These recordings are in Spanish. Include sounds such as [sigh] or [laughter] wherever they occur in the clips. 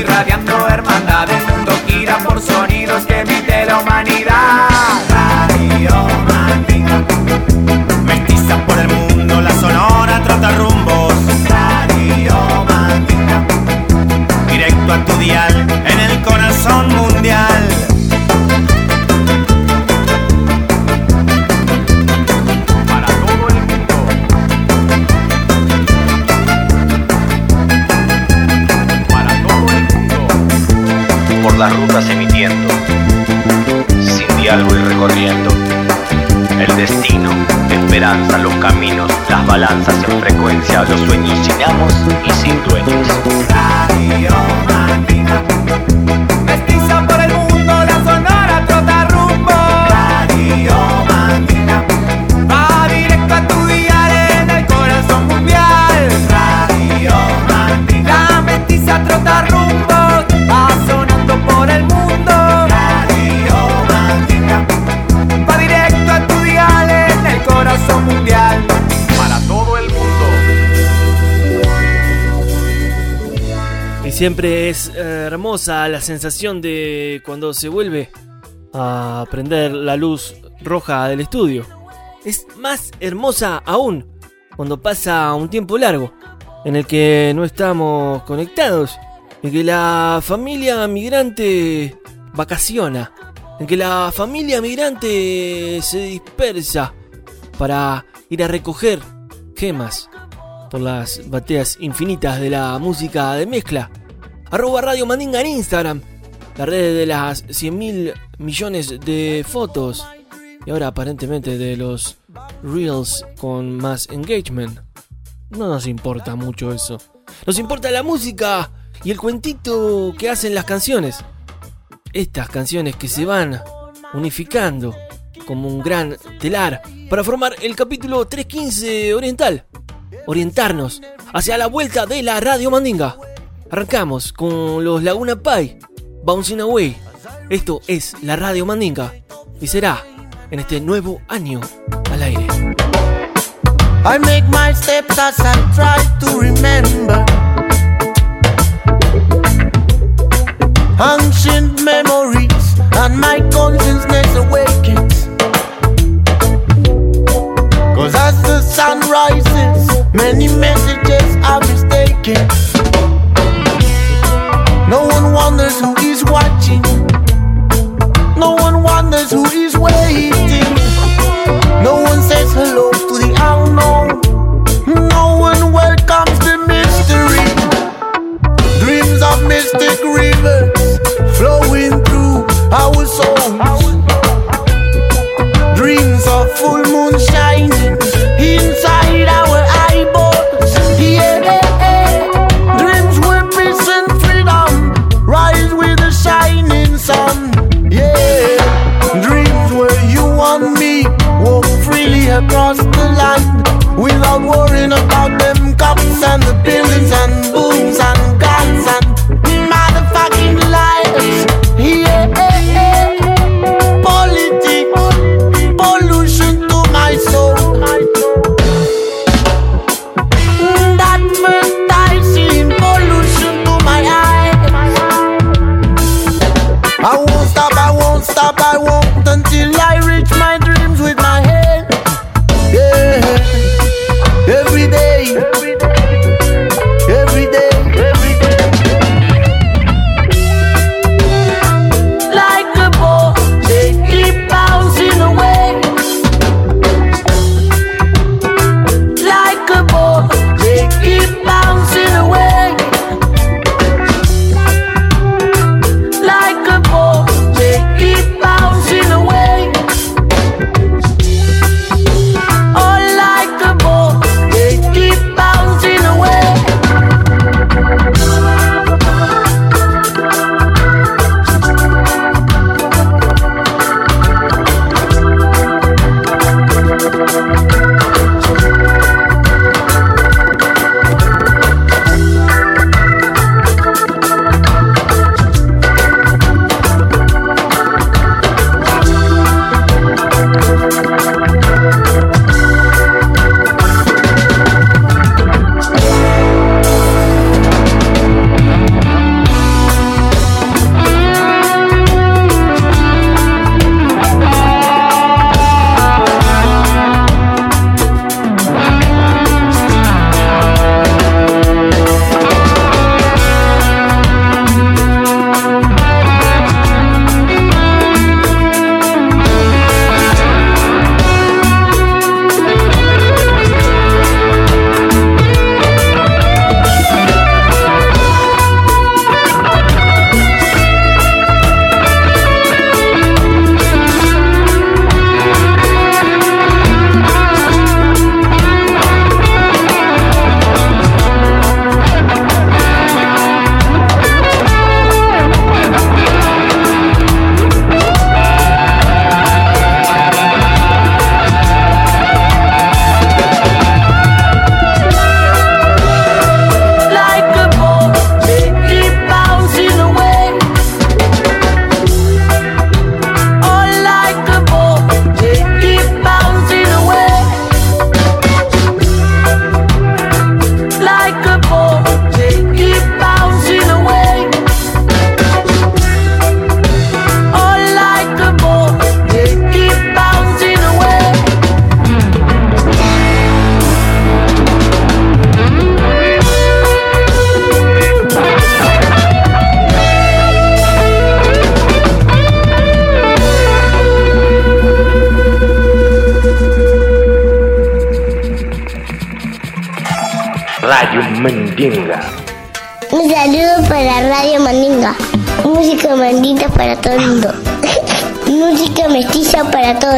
Somos siempre es eh, hermosa la sensación de cuando se vuelve a prender la luz roja del estudio. Es más hermosa aún cuando pasa un tiempo largo en el que no estamos conectados, en que la familia migrante vacaciona, en que la familia migrante se dispersa para ir a recoger gemas por las bateas infinitas de la música de mezcla. Arroba Radio Mandinga en Instagram, la red de las 100.000 millones de fotos y ahora aparentemente de los reels con más engagement. No nos importa mucho eso. Nos importa la música y el cuentito que hacen las canciones. Estas canciones que se van unificando como un gran telar para formar el capítulo 315 oriental. Orientarnos hacia la vuelta de la Radio Mandinga. Arrancamos con los Laguna Pai, Bouncing Away. Esto es la Radio Mandinga y será en este nuevo año al aire. I make my steps as I try to remember ancient memories, and my consciousness awakens. Cause as the sun rises, many messages are mistaken. Wonders who is watching, no one wonders who is waiting. No one says hello to the unknown. No one welcomes the mystery. Dreams of mystic rivers flowing through our souls. Dreams of full moon shining worrying about them cops and the buildings and booms and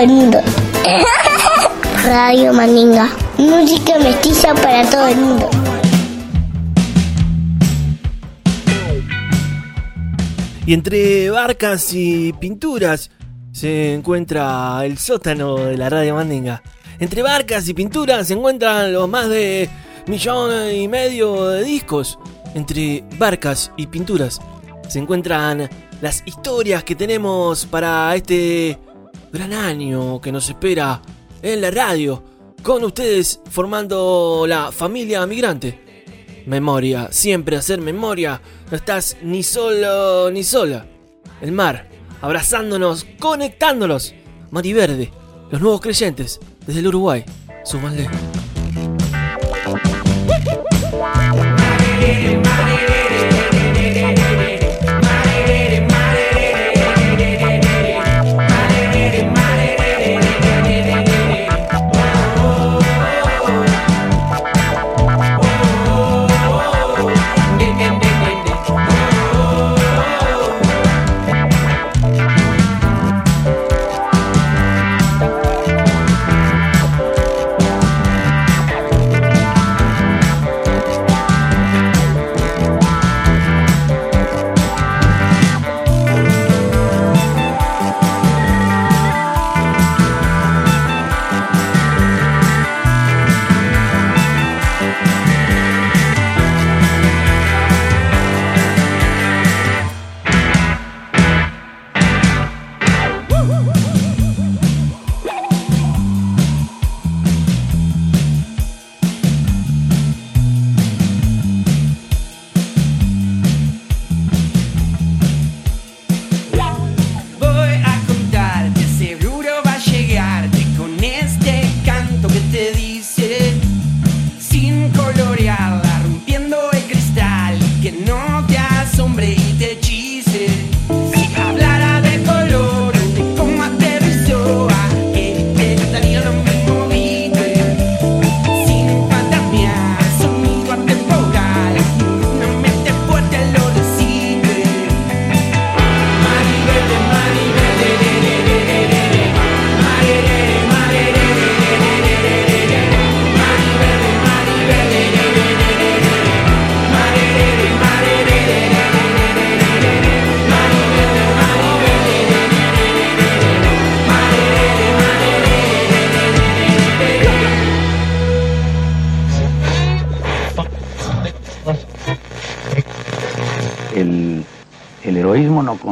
mundo. [laughs] Radio Mandinga. Música mestiza para todo el mundo. Y entre barcas y pinturas se encuentra el sótano de la radio Mandinga. Entre barcas y pinturas se encuentran los más de millón y medio de discos. Entre barcas y pinturas se encuentran las historias que tenemos para este gran año que nos espera en la radio. Con ustedes formando la familia migrante. Memoria, siempre hacer memoria. No estás ni solo ni sola. El mar, abrazándonos, conectándonos. Mar y Verde, los nuevos creyentes, desde el Uruguay. Súmanle. [laughs]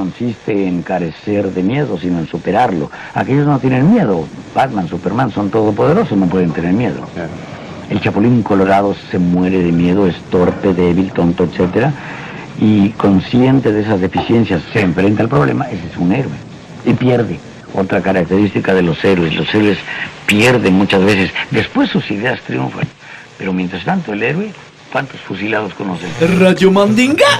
consiste en carecer de miedo, sino en superarlo. Aquellos no tienen miedo. Batman, Superman son todopoderosos, no pueden tener miedo. El chapulín colorado se muere de miedo, es torpe, débil, tonto, etc. Y consciente de esas deficiencias, se enfrenta al problema, ese es un héroe. Y pierde. Otra característica de los héroes. Los héroes pierden muchas veces. Después sus ideas triunfan. Pero mientras tanto, el héroe, ¿cuántos fusilados conocen? Radio Mandinga.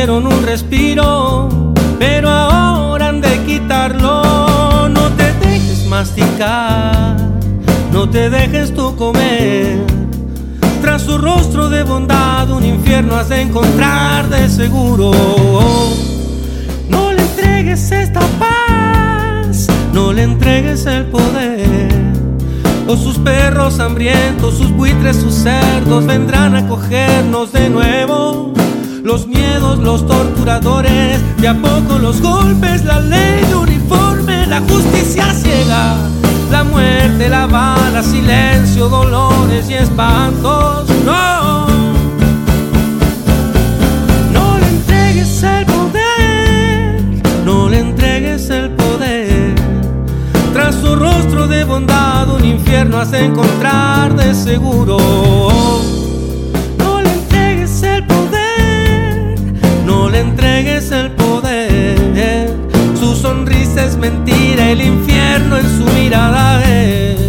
Dieron un respiro, pero ahora han de quitarlo. No te dejes masticar, no te dejes tú comer. Tras su rostro de bondad, un infierno has de encontrar de seguro. No le entregues esta paz, no le entregues el poder. O sus perros hambrientos, sus buitres, sus cerdos vendrán a cogernos de nuevo. Los miedos, los torturadores, de a poco los golpes, la ley de uniforme, la justicia ciega, la muerte, la bala, silencio, dolores y espantos. No, no le entregues el poder, no le entregues el poder. Tras su rostro de bondad un infierno has de encontrar de seguro. Sonrisa es mentira, el infierno en su mirada es.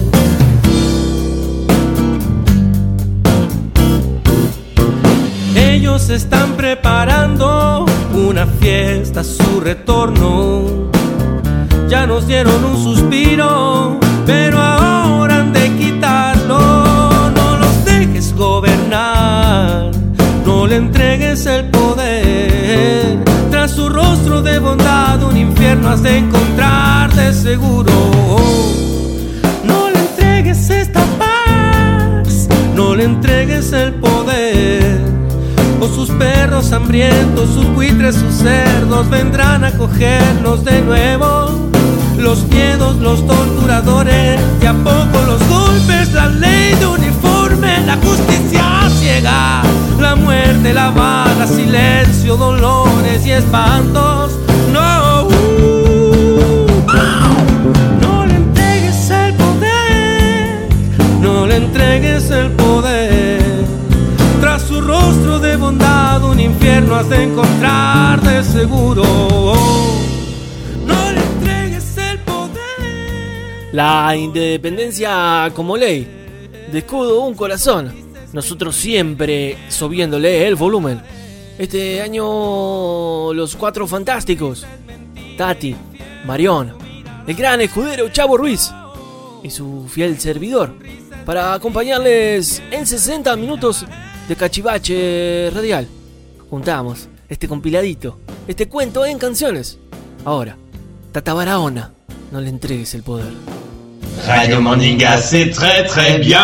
Ellos están preparando una fiesta, su retorno. Ya nos dieron un suspiro, seguro. No le entregues esta paz, no le entregues el poder. O sus perros hambrientos, sus buitres, sus cerdos vendrán a cogernos de nuevo. Los miedos, los torturadores, y a poco los golpes, la ley de uniforme, la justicia ciega, la muerte, la bala, silencio, dolores y espantos. De encontrar de seguro. No le entregues el poder. La independencia como ley. De escudo un corazón. Nosotros siempre subiéndole el volumen. Este año los cuatro fantásticos. Tati, Marión, el gran escudero Chavo Ruiz y su fiel servidor. Para acompañarles en 60 minutos de cachivache radial. Juntamos este compiladito, este cuento en canciones. Ahora, Tata Barahona, no le entregues el poder. Radio Mandinga, c'est très très bien.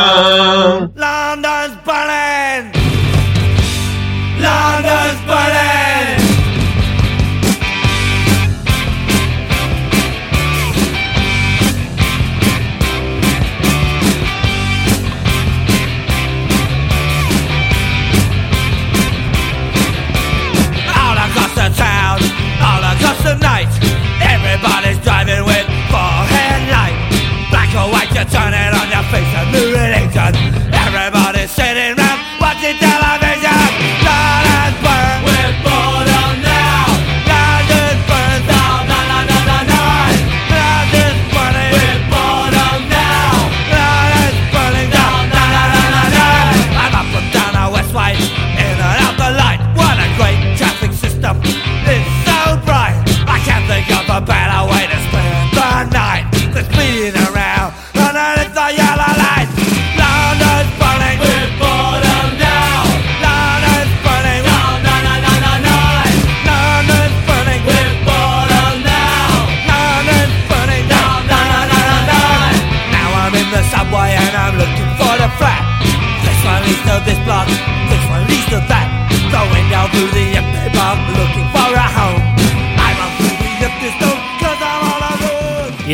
seré más,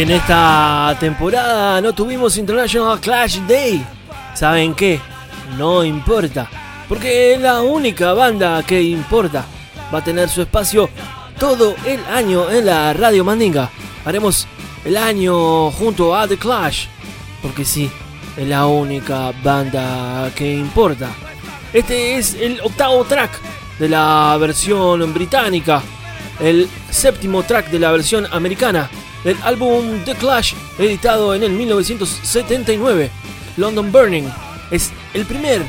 en esta temporada no tuvimos International Clash Day. ¿Saben qué? No importa. Porque la única banda que importa va a tener su espacio todo el año en la Radio Mandinga. Haremos el año junto a The Clash. Porque sí, es la única banda que importa. Este es el octavo track de la versión británica. El séptimo track de la versión americana del álbum The Clash, editado en el 1979. London Burning es el primer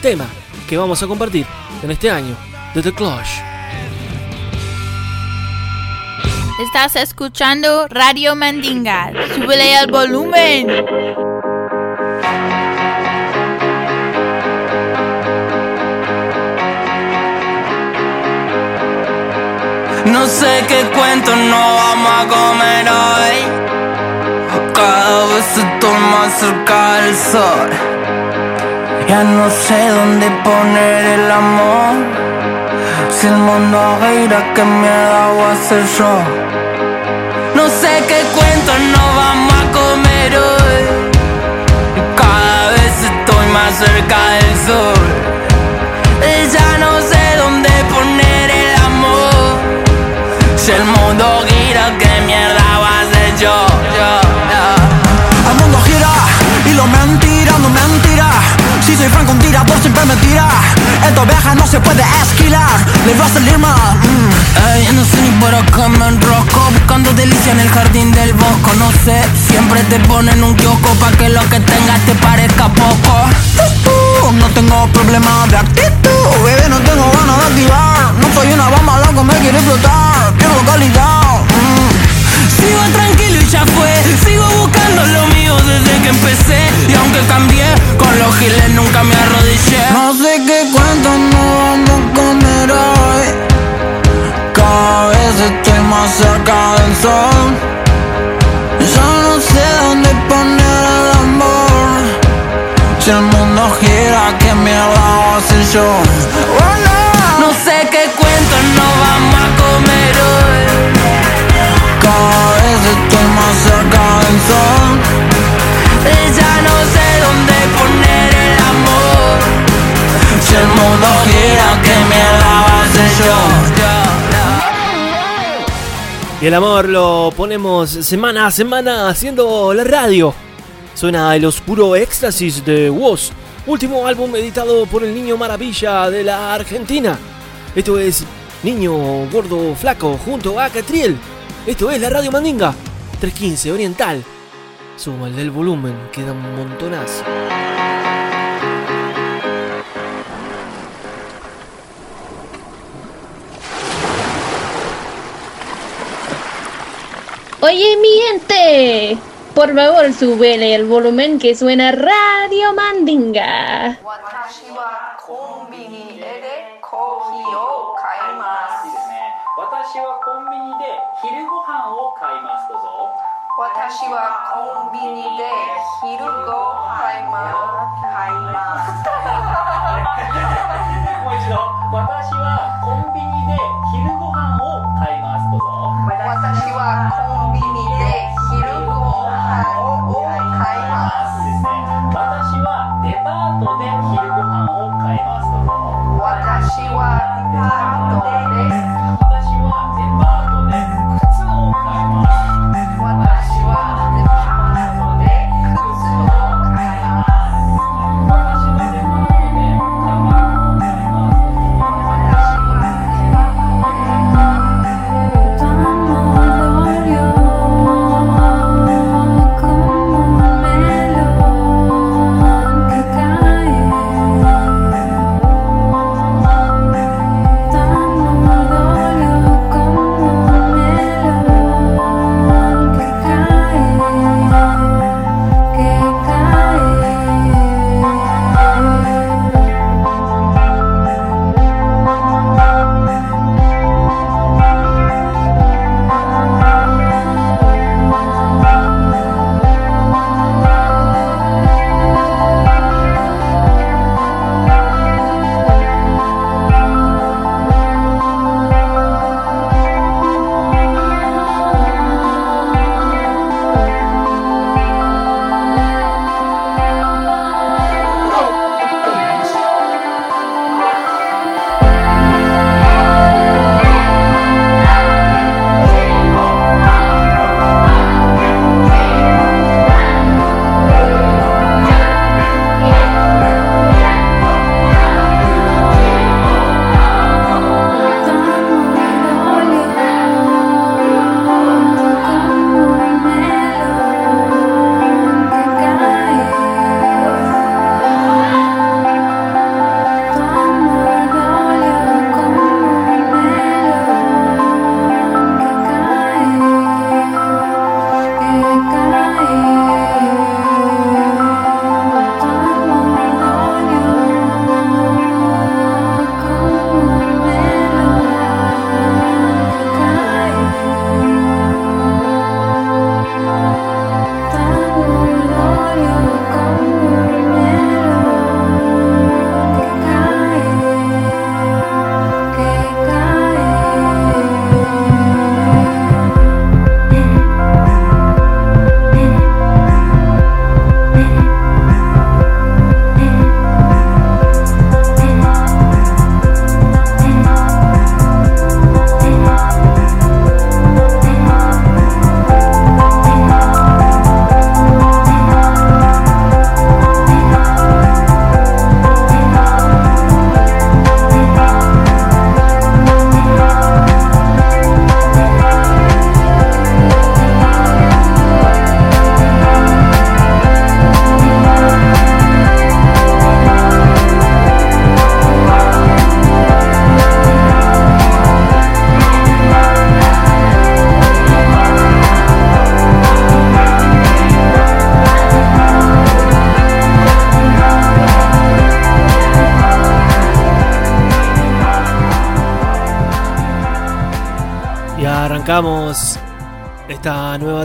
tema que vamos a compartir en este año de The Clash. Estás escuchando Radio Mandinga. Súbele el volumen. No sé qué cuento no vamos a comer hoy. Cada vez estoy más cerca del sol. Ya no sé dónde poner el amor. Si el mundo gira, que miedo voy a hacer yo. No sé qué cuento no vamos a comer hoy. Cada vez estoy más cerca del sol. Ya no Si el mundo gira, ¿qué mierda va a hacer yo? yo, yo? El mundo gira y lo mentira, no mentira. Si soy franco, un tirador siempre me tira. Esto viaja no se puede esquilar, le va a salir mal. Mm. Ey, no sé ni por qué me enrosco, buscando delicia en el jardín del bosco. No sé, siempre te ponen un kiosco pa' que lo que tengas te parezca poco. No tengo problema de actitud, bebé, no tengo ganas de activar. No soy una bomba loco, me quiere explotar, quiero calidad. Mm. Sigo tranquilo y ya fue, sigo buscando lo mío desde que empecé. Y aunque cambié, con los giles nunca me arrodillé. No sé qué cuentos no vamos a comer hoy. Cada vez estoy más cerca del sol. No. sé qué cuentos no vamos a comer hoy. Cada vez estoy más cerca del sol. Ya no sé dónde poner el amor. Si el mundo gira, ¿qué mierda va a hacer yo? Y el amor lo ponemos semana a semana haciendo la radio. Suena el oscuro éxtasis de Woz, último álbum editado por el niño maravilla de la Argentina. Esto es Niño Gordo Flaco junto a Catriel. Esto es la Radio Mandinga 315 Oriental. Suma el volumen, queda un montonazo. Oye, mi gente, por favor, súbele el volumen que suena Radio Mandinga.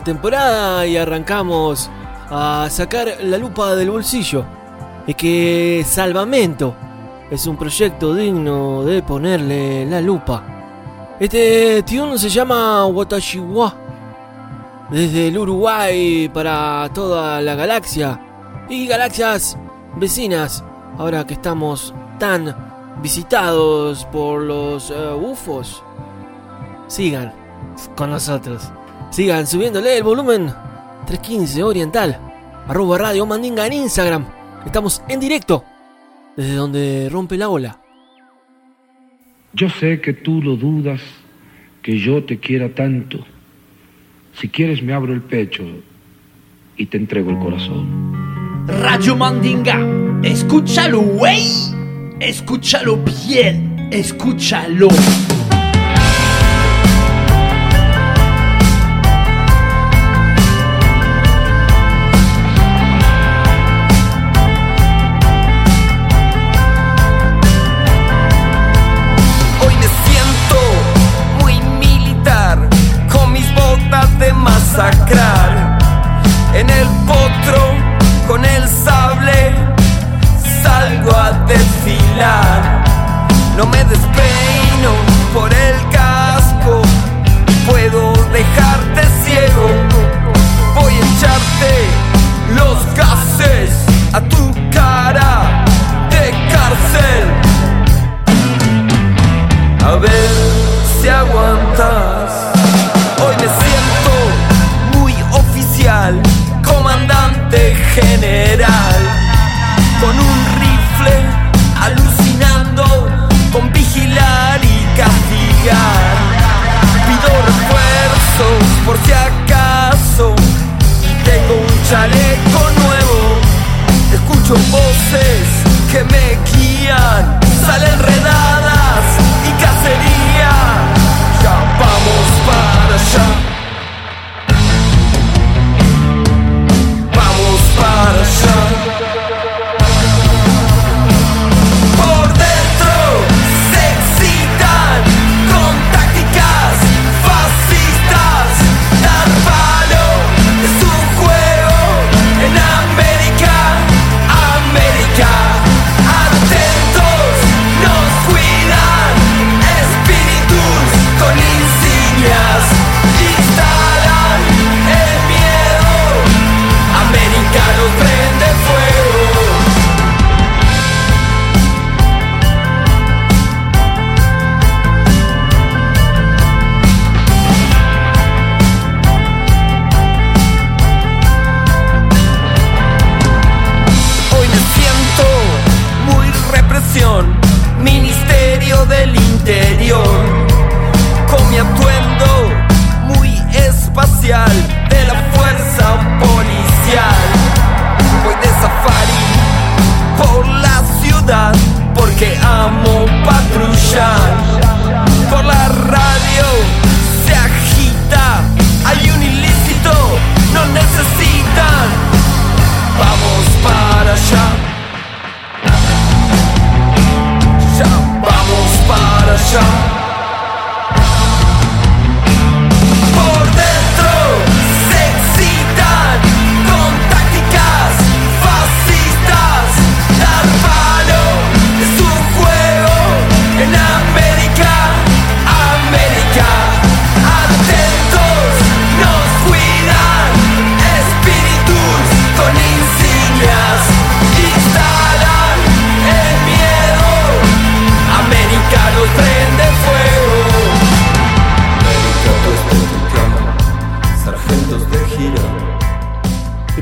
Temporada y arrancamos a sacar la lupa del bolsillo. Es que Salvamento es un proyecto digno de ponerle la lupa. Este tune se llama Watashiwa. Desde el Uruguay para toda la galaxia y galaxias vecinas. Ahora que estamos tan visitados por los eh, UFOs. Sigan con nosotros. Sigan subiéndole el volumen 315 Oriental. Arroba Radio Mandinga en Instagram. Estamos en directo. Desde donde rompe la ola. Yo sé que tú lo dudas, que yo te quiera tanto. Si quieres me abro el pecho y te entrego el corazón. Radio Mandinga, escúchalo, wey. Escúchalo bien, escúchalo.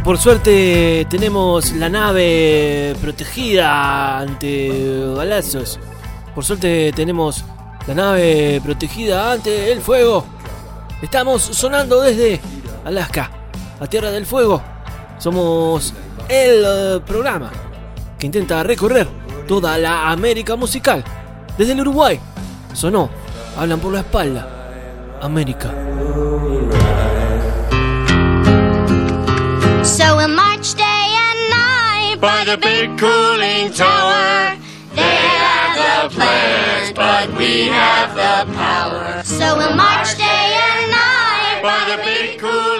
Por suerte tenemos la nave protegida ante balazos. Por suerte tenemos la nave protegida ante el fuego. Estamos sonando desde Alaska, a Tierra del Fuego. Somos el programa que intenta recorrer toda la América musical. Desde el Uruguay. Sonó. Hablan por la espalda. América. So we'll march day and night by the big cooling tower. They have the plans, but we have the power. So we'll march day and night by the big cooling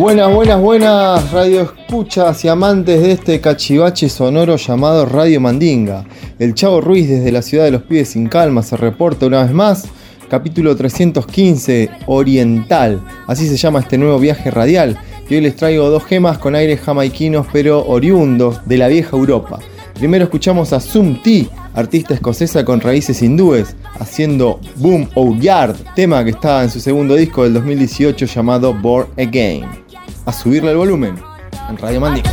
Buenas, buenas, buenas radio escuchas y amantes de este cachivache sonoro llamado Radio Mandinga. El Chavo Ruiz desde la ciudad de los pibes sin calma se reporta una vez más. Capítulo 315, Oriental. Así se llama este nuevo viaje radial. Y hoy les traigo dos gemas con aires jamaiquinos pero oriundos de la vieja Europa. Primero escuchamos a Sum T, artista escocesa con raíces hindúes, haciendo Boom Oh Yard, tema que estaba en su segundo disco del 2018 llamado Born Again. A subirle el volumen en Radio Mandinga.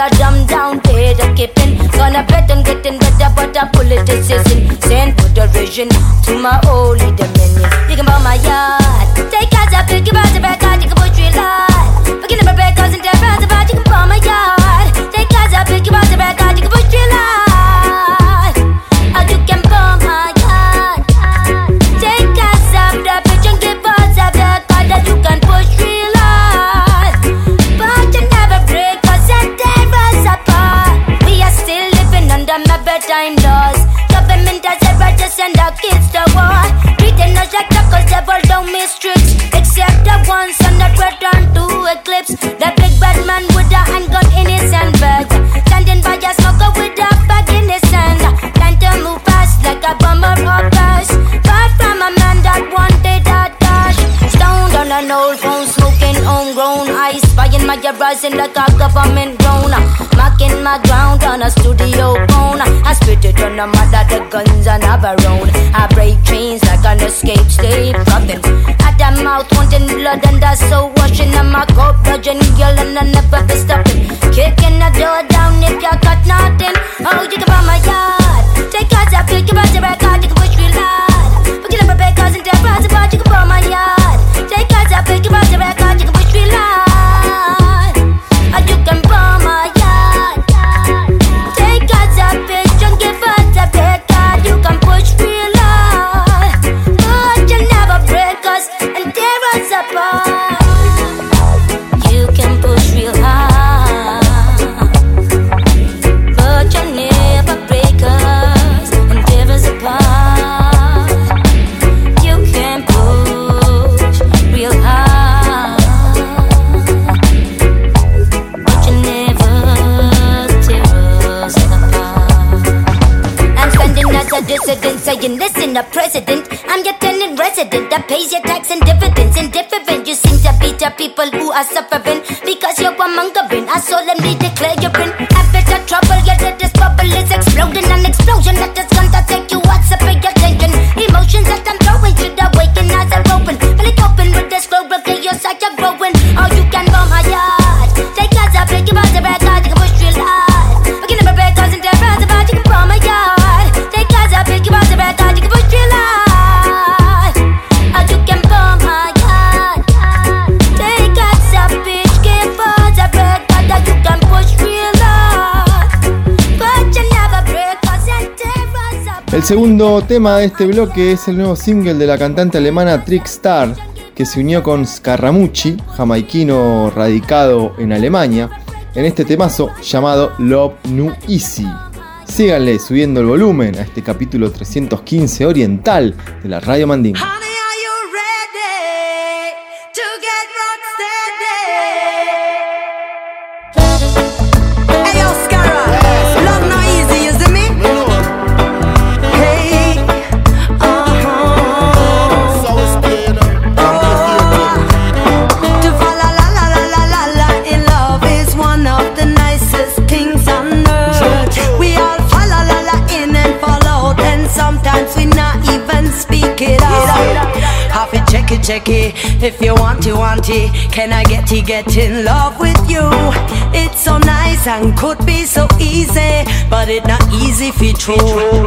Most people are dumbed down, dead or keeping. Gonna bet and getting better, but a politician. Send put the vision to my holy dominion. You can buy my yard. Take as a pick about the back, you can put your life. Begin to prepare cause in there, about you can buy my yard. To eclipse. My rising like a government drone. Marking my ground on a studio phone. I spit it on the mother, the guns have a round. I break chains like an escape slave. Rubbing at the mouth, wanting blood and that's so washing. I'm a dodging girl, and I never be stopping. Kicking the door down if you got nothing. Oh, you can buy my yard. Take out a pick, you tenant resident that pays your tax and dividends. and Indifferent, you seem to be the people who are suffering because you're a mongering. I solemnly declare El segundo tema de este bloque es el nuevo single de la cantante alemana Trickstar, que se unió con Scaramucci, jamaiquino radicado en Alemania, en este temazo llamado Love Nu Easy. Síganle subiendo el volumen a este capítulo 315 oriental de la Radio Mandinga. To check it, check it. If you want to, want it. Can I get to get in love with you? It's so nice and could be so easy, but it not easy for true.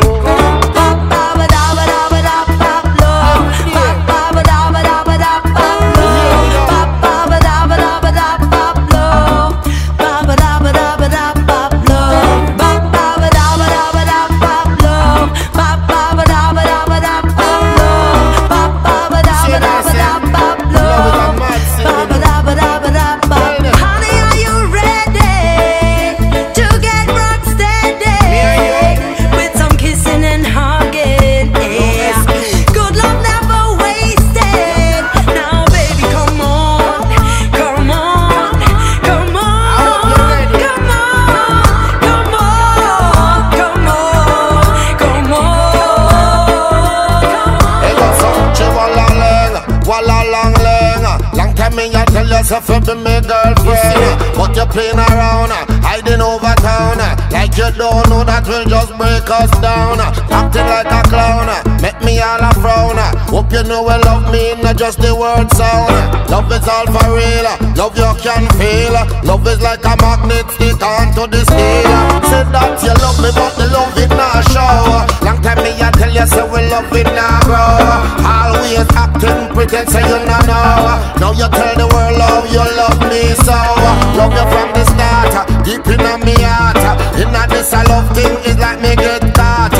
To be my girlfriend. But you're playing around, uh, hiding over town. Uh, like you don't know that will just break us down. Uh, acting like a clown, make me all a frown. Ah. Hope you know we love me, not just the word sound. Ah. Love is all for real, ah. love you can feel. Love is like a magnet stick onto the steel. Say that you love me, but the love it not show. Long time me I tell you, say we love it now grow. Always acting pretend, say you not know. Now you tell the world love you love me so. Love you from the start, deep in me heart. In this I love thing is like me get caught.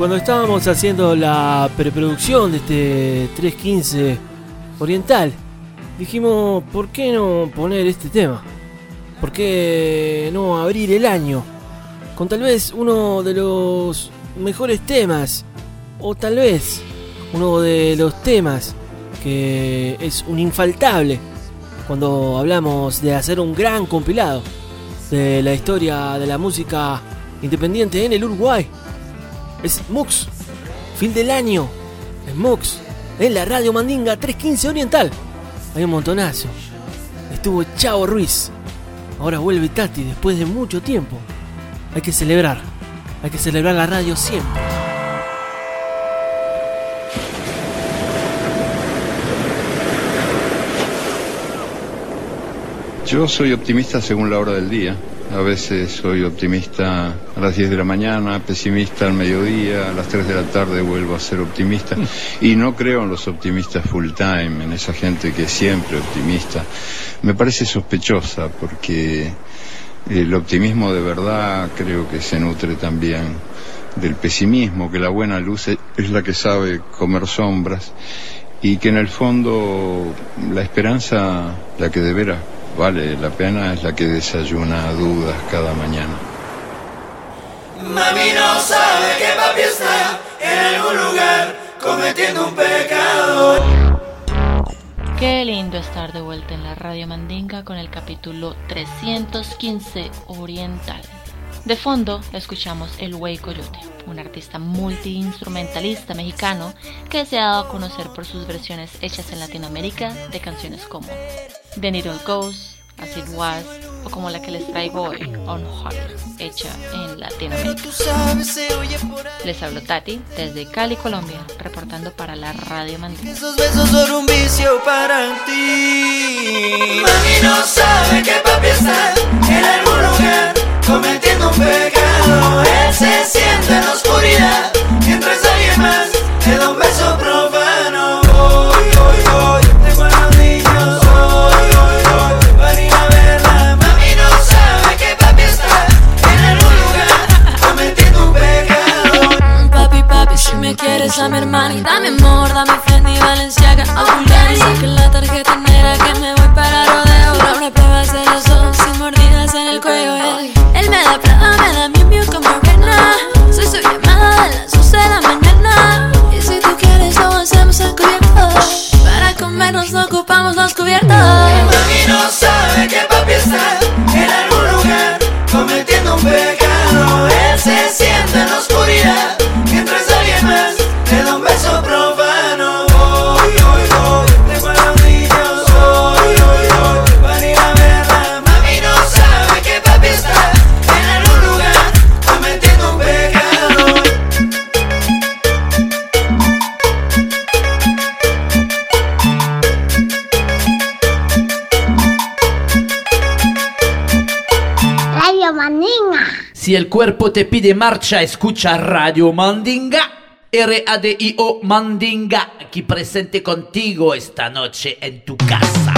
Cuando estábamos haciendo la preproducción de este 315 Oriental, dijimos, ¿por qué no poner este tema? ¿Por qué no abrir el año? Con tal vez uno de los mejores temas, o tal vez uno de los temas que es un infaltable cuando hablamos de hacer un gran compilado de la historia de la música independiente en el Uruguay. Es Mux, fin del año, es Mux, en la radio Mandinga 315 Oriental. Hay un montonazo. Estuvo Chavo Ruiz. Ahora vuelve Tati después de mucho tiempo. Hay que celebrar. Hay que celebrar la radio siempre. Yo soy optimista según la hora del día. A veces soy optimista a las 10 de la mañana, pesimista al mediodía, a las 3 de la tarde vuelvo a ser optimista. Y no creo en los optimistas full time, en esa gente que es siempre optimista. Me parece sospechosa porque el optimismo de verdad creo que se nutre también del pesimismo, que la buena luz es- es la que sabe comer sombras y que en el fondo la esperanza, la que de veras vale la pena, es la que desayuna dudas cada mañana. Mami no sabe que papi está en algún lugar cometiendo un pecado. Qué lindo estar de vuelta en la Radio Mandinga con el capítulo 315 Oriental. De fondo escuchamos El Güey Coyote, un artista multiinstrumentalista mexicano que se ha dado a conocer por sus versiones hechas en Latinoamérica de canciones como The Needle Goes, As It Was o como la que les traigo hoy, On Heart, hecha en Latinoamérica. Les hablo Tati desde Cali, Colombia, reportando para la Radio Mandinga. Esos besos son un vicio para ti. Mami no sabe que papi está en algún lugar cometiendo un pecado. Él se siente en la oscuridad mientras alguien más le da un beso me quieres a mi hermana Dame amor, dame Fendi, Valenciaga. O Bulgari Saque la tarjeta negra que me voy para rodeo. Ahora pruebas de los ojos y mordidas en el cuello Él, él me da prada, me da mi miu como arena Soy su llamada de las 11 de la mañana. Y si tú quieres lo hacemos encubierto Para comernos no ocupamos los cubiertos. Mami no sabe que papi está en algún lugar cometiendo un pecado. Él se siente en la oscuridad Si el cuerpo te pide marcha, escucha Radio Mandinga. R-A-D-I-O Mandinga, aquí presente contigo esta noche en tu casa.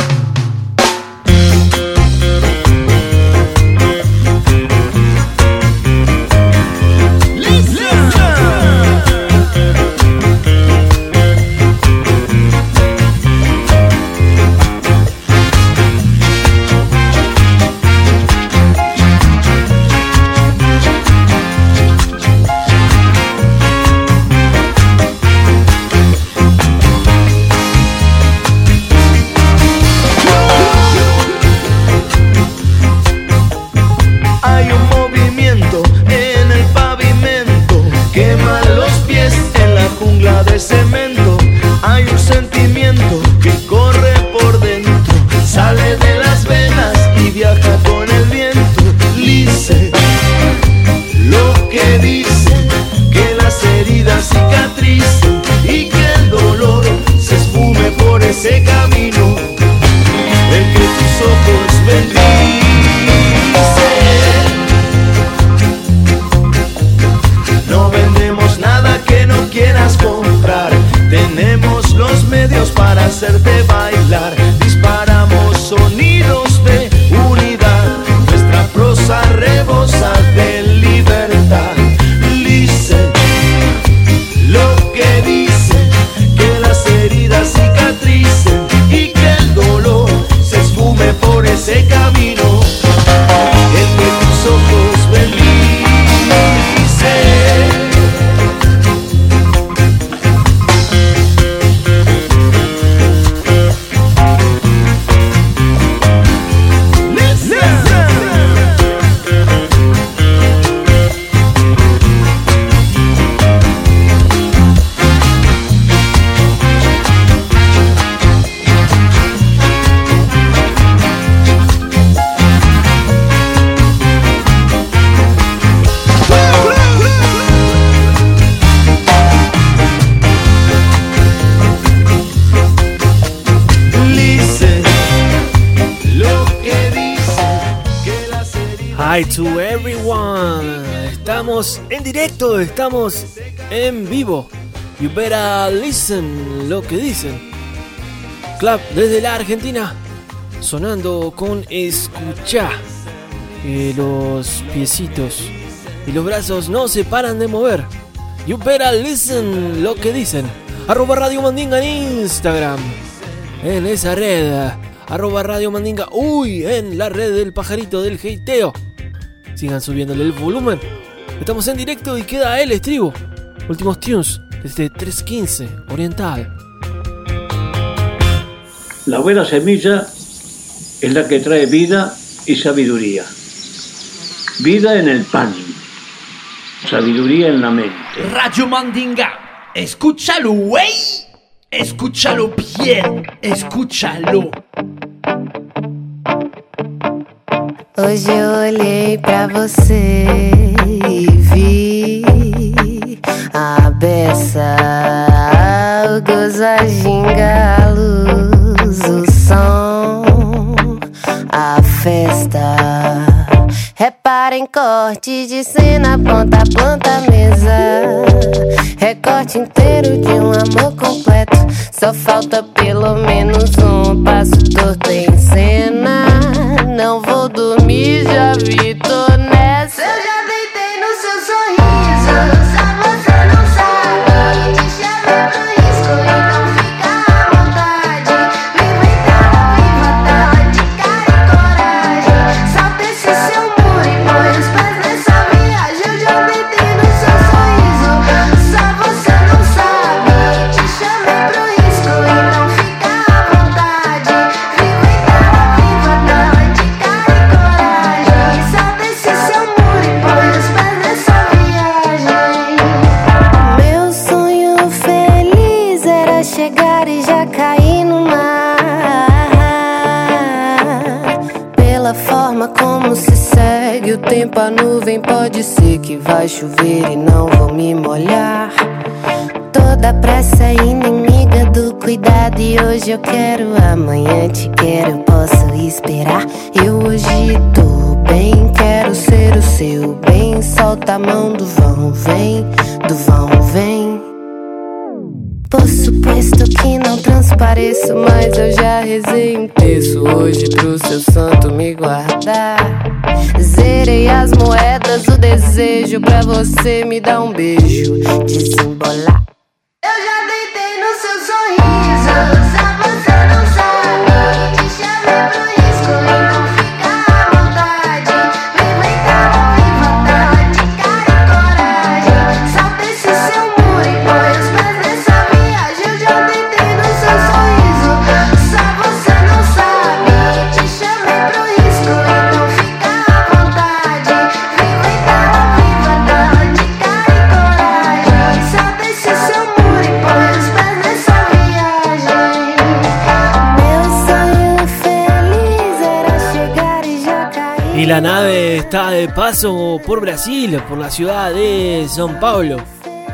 En directo, estamos en vivo. You better listen lo que dicen. Club desde la Argentina, sonando con escucha. Y los piecitos y los brazos no se paran de mover. You better listen lo que dicen. Arroba Radio Mandinga en Instagram. En esa red. Arroba Radio Mandinga. Uy, en la red del pajarito del heiteo. Sigan subiéndole el volumen. Estamos en directo y queda el estribo. Últimos tunes desde 315 Oriental. La buena semilla es la que trae vida y sabiduría. Vida en el pan, sabiduría en la mente. Radio Mandinga. Escúchalo, güey. Escúchalo bien. Escúchalo. Hoje eu olhei pra você e vi a beça, o gozo, a ginga, a luz, o som, a festa. Reparem corte de cena, ponta a ponta, mesa. Recorte inteiro de um amor completo. Só falta pelo menos um passo torto em cena. E já vi cuidado e hoje eu quero, amanhã te quero, posso esperar. Eu hoje tô bem, quero ser o seu bem. Solta a mão do vão, vem, do vão, vem. Por suposto que não transpareço, mas eu já rezei um terço hoje pro seu santo me guardar. Zerei as moedas, o desejo pra você me dar um beijo, desembolar. Está de paso por Brasil, por la ciudad de São Paulo.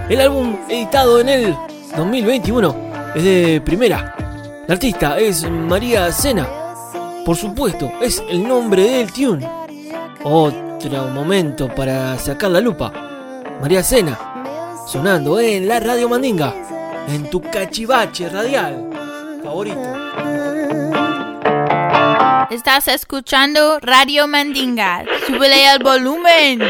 El álbum editado en el 2021 es de primera. La artista es María Sena. Por supuesto, es el nombre del tune. Otro momento para sacar la lupa. María Sena, sonando en la Radio Mandinga, en tu cachivache radial. favorito. Estás escuchando Radio Mandinga. Súbele el volumen.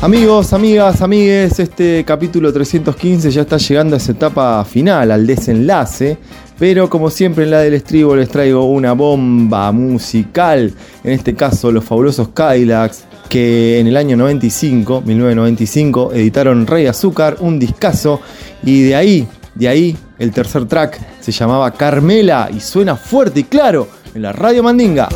Amigos, amigas, amigues, este capítulo 315 ya está llegando a esa etapa final, al desenlace. Pero como siempre en la del estribo les traigo una bomba musical. En este caso los fabulosos Cadillacs que en el año 95, 1995, editaron Rey Azúcar, un discazo. Y de ahí, de ahí, el tercer track se llamaba Carmela y suena fuerte y claro en la Radio Mandinga.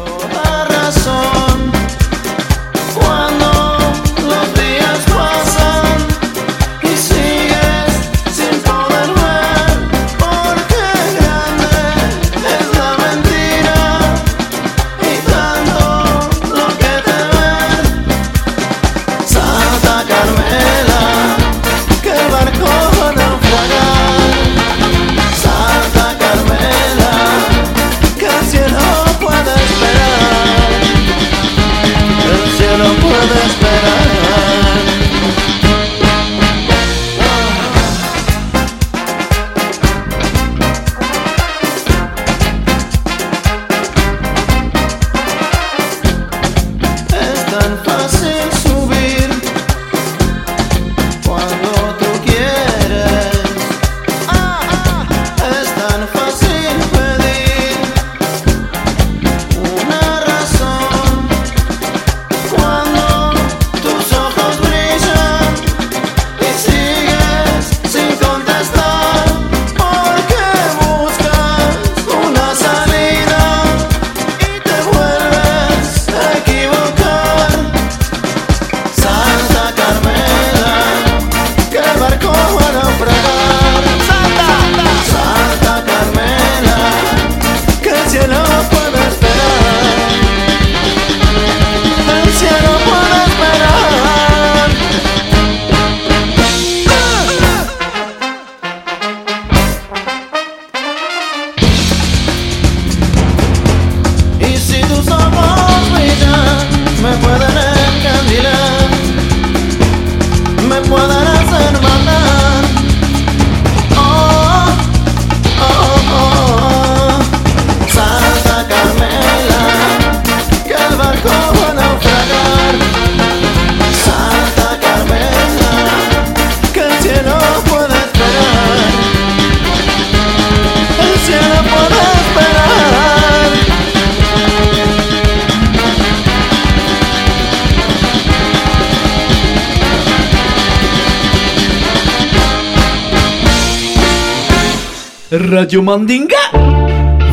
Radio Mandinga.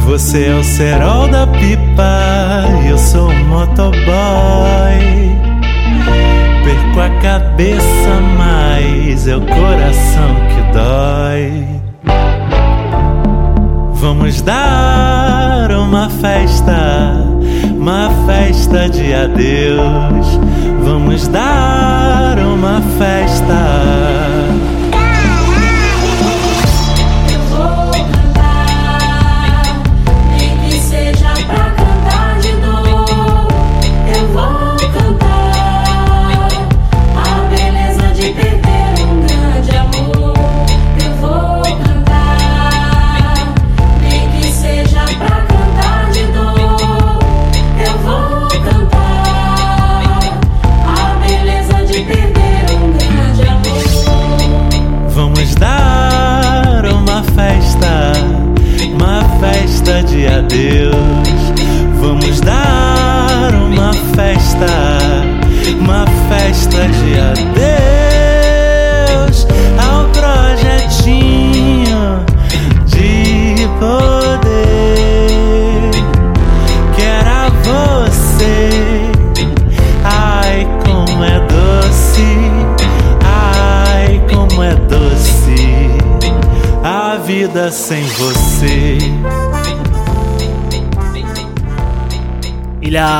Você é o cerol da pipa, eu sou o motoboy. Perco a cabeça, mas é o coração que dói. Vamos dar uma festa, uma festa de adeus. Vamos dar uma festa.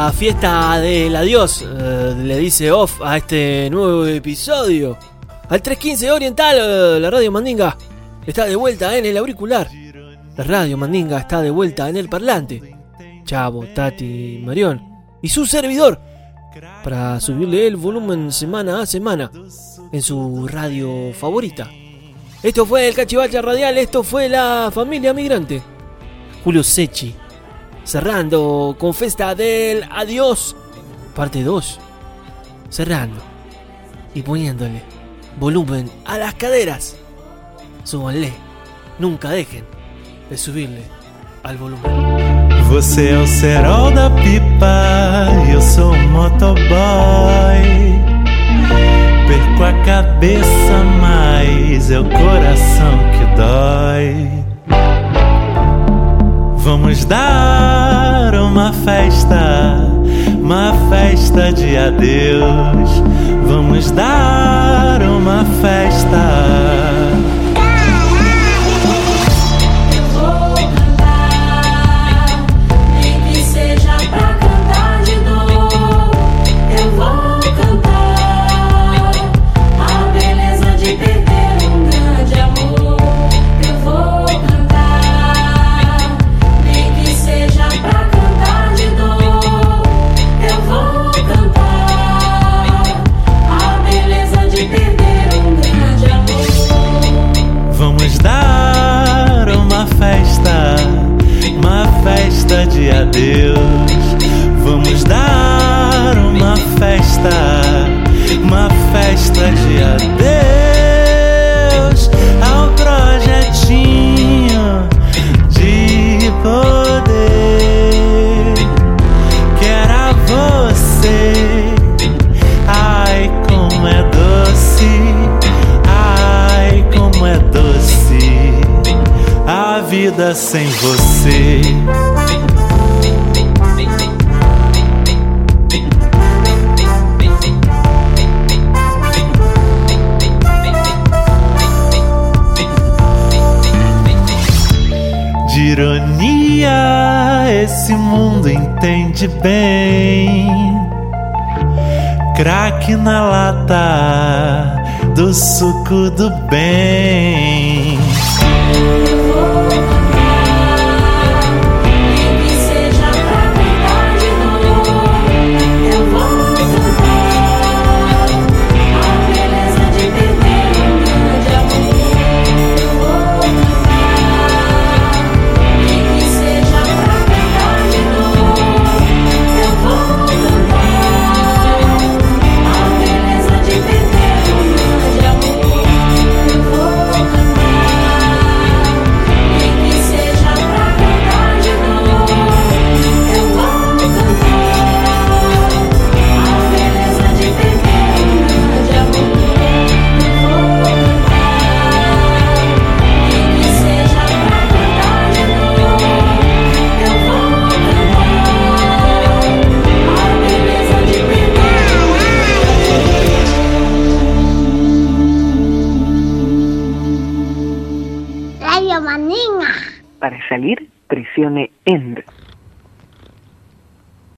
la fiesta del eh, adiós le dice off a este nuevo episodio. Al 315 Oriental, eh, la radio Mandinga está de vuelta en el auricular. La radio Mandinga está de vuelta en el parlante. Chavo, Tati, Marión y su servidor para subirle el volumen semana a semana en su radio favorita. Esto fue el Cachivacha Radial, esto fue la familia migrante. Julio Sechi cerrando con Festa del Adiós, parte 2, cerrando y poniéndole volumen a las caderas. Súbanle, nunca dejen de subirle al volumen. Você é o cerol da pipa, eu sou um motoboy. Perco a cabeça, mas é o coração que dói. Vamos dar uma festa, uma festa de adeus. Vamos dar uma festa. de bem. Craque na lata do suco do bem.